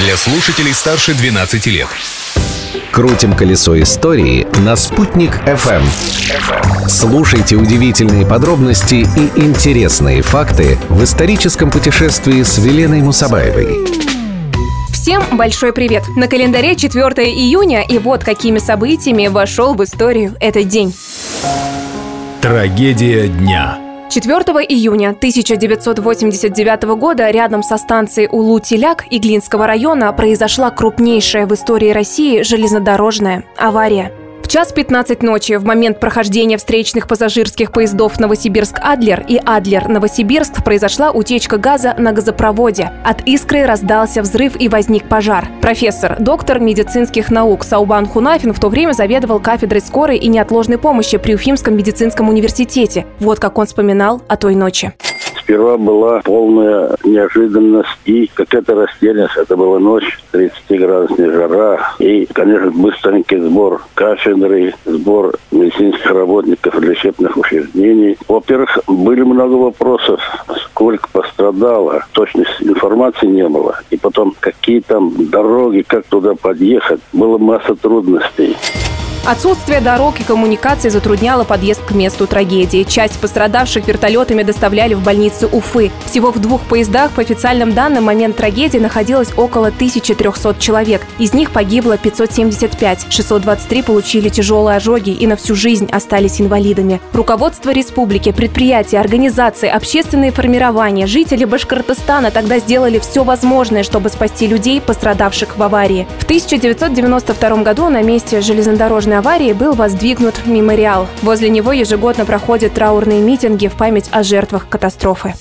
для слушателей старше 12 лет. Крутим колесо истории на «Спутник FM. Слушайте удивительные подробности и интересные факты в историческом путешествии с Веленой Мусабаевой. Всем большой привет! На календаре 4 июня, и вот какими событиями вошел в историю этот день. Трагедия дня. 4 июня 1989 года рядом со станцией Улу-Теляк Иглинского района произошла крупнейшая в истории России железнодорожная авария час 15 ночи в момент прохождения встречных пассажирских поездов Новосибирск-Адлер и Адлер-Новосибирск произошла утечка газа на газопроводе. От искры раздался взрыв и возник пожар. Профессор, доктор медицинских наук Саубан Хунафин в то время заведовал кафедрой скорой и неотложной помощи при Уфимском медицинском университете. Вот как он вспоминал о той ночи. Сперва была полная неожиданность и какая-то растерянность. Это была ночь, 30-градусная жара. И, конечно, быстренький сбор кафедры, сбор медицинских работников лечебных учреждений. Во-первых, были много вопросов, сколько пострадало. Точности информации не было. И потом, какие там дороги, как туда подъехать. Было масса трудностей. Отсутствие дорог и коммуникаций затрудняло подъезд к месту трагедии. Часть пострадавших вертолетами доставляли в больницу Уфы. Всего в двух поездах, по официальным данным, момент трагедии находилось около 1300 человек. Из них погибло 575, 623 получили тяжелые ожоги и на всю жизнь остались инвалидами. Руководство республики, предприятия, организации, общественные формирования, жители Башкортостана тогда сделали все возможное, чтобы спасти людей, пострадавших в аварии. В 1992 году на месте железнодорожной дорожной аварии был воздвигнут мемориал. Возле него ежегодно проходят траурные митинги в память о жертвах катастрофы.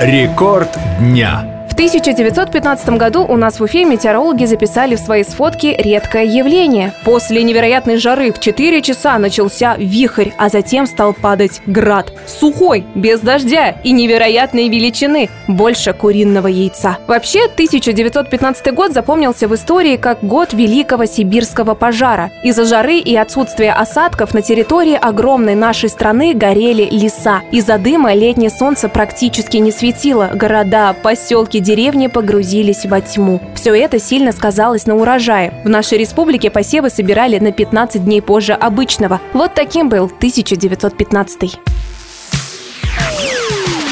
Рекорд дня. 1915 году у нас в Уфе метеорологи записали в своей сфотке редкое явление. После невероятной жары в 4 часа начался вихрь, а затем стал падать град. Сухой, без дождя и невероятной величины, больше куриного яйца. Вообще, 1915 год запомнился в истории как год Великого Сибирского пожара. Из-за жары и отсутствия осадков на территории огромной нашей страны горели леса. Из-за дыма летнее солнце практически не светило. Города, поселки, деревни погрузились во тьму. Все это сильно сказалось на урожае. В нашей республике посевы собирали на 15 дней позже обычного. Вот таким был 1915.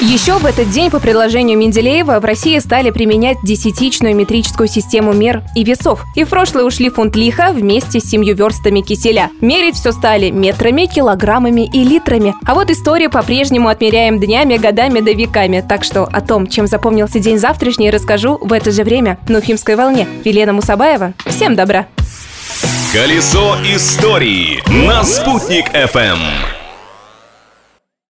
Еще в этот день по предложению Менделеева в России стали применять десятичную метрическую систему мер и весов. И в прошлое ушли фунт лиха вместе с семью верстами киселя. Мерить все стали метрами, килограммами и литрами. А вот историю по-прежнему отмеряем днями, годами да веками. Так что о том, чем запомнился день завтрашний, расскажу в это же время на Уфимской волне. Елена Мусабаева. Всем добра! Колесо истории на «Спутник FM.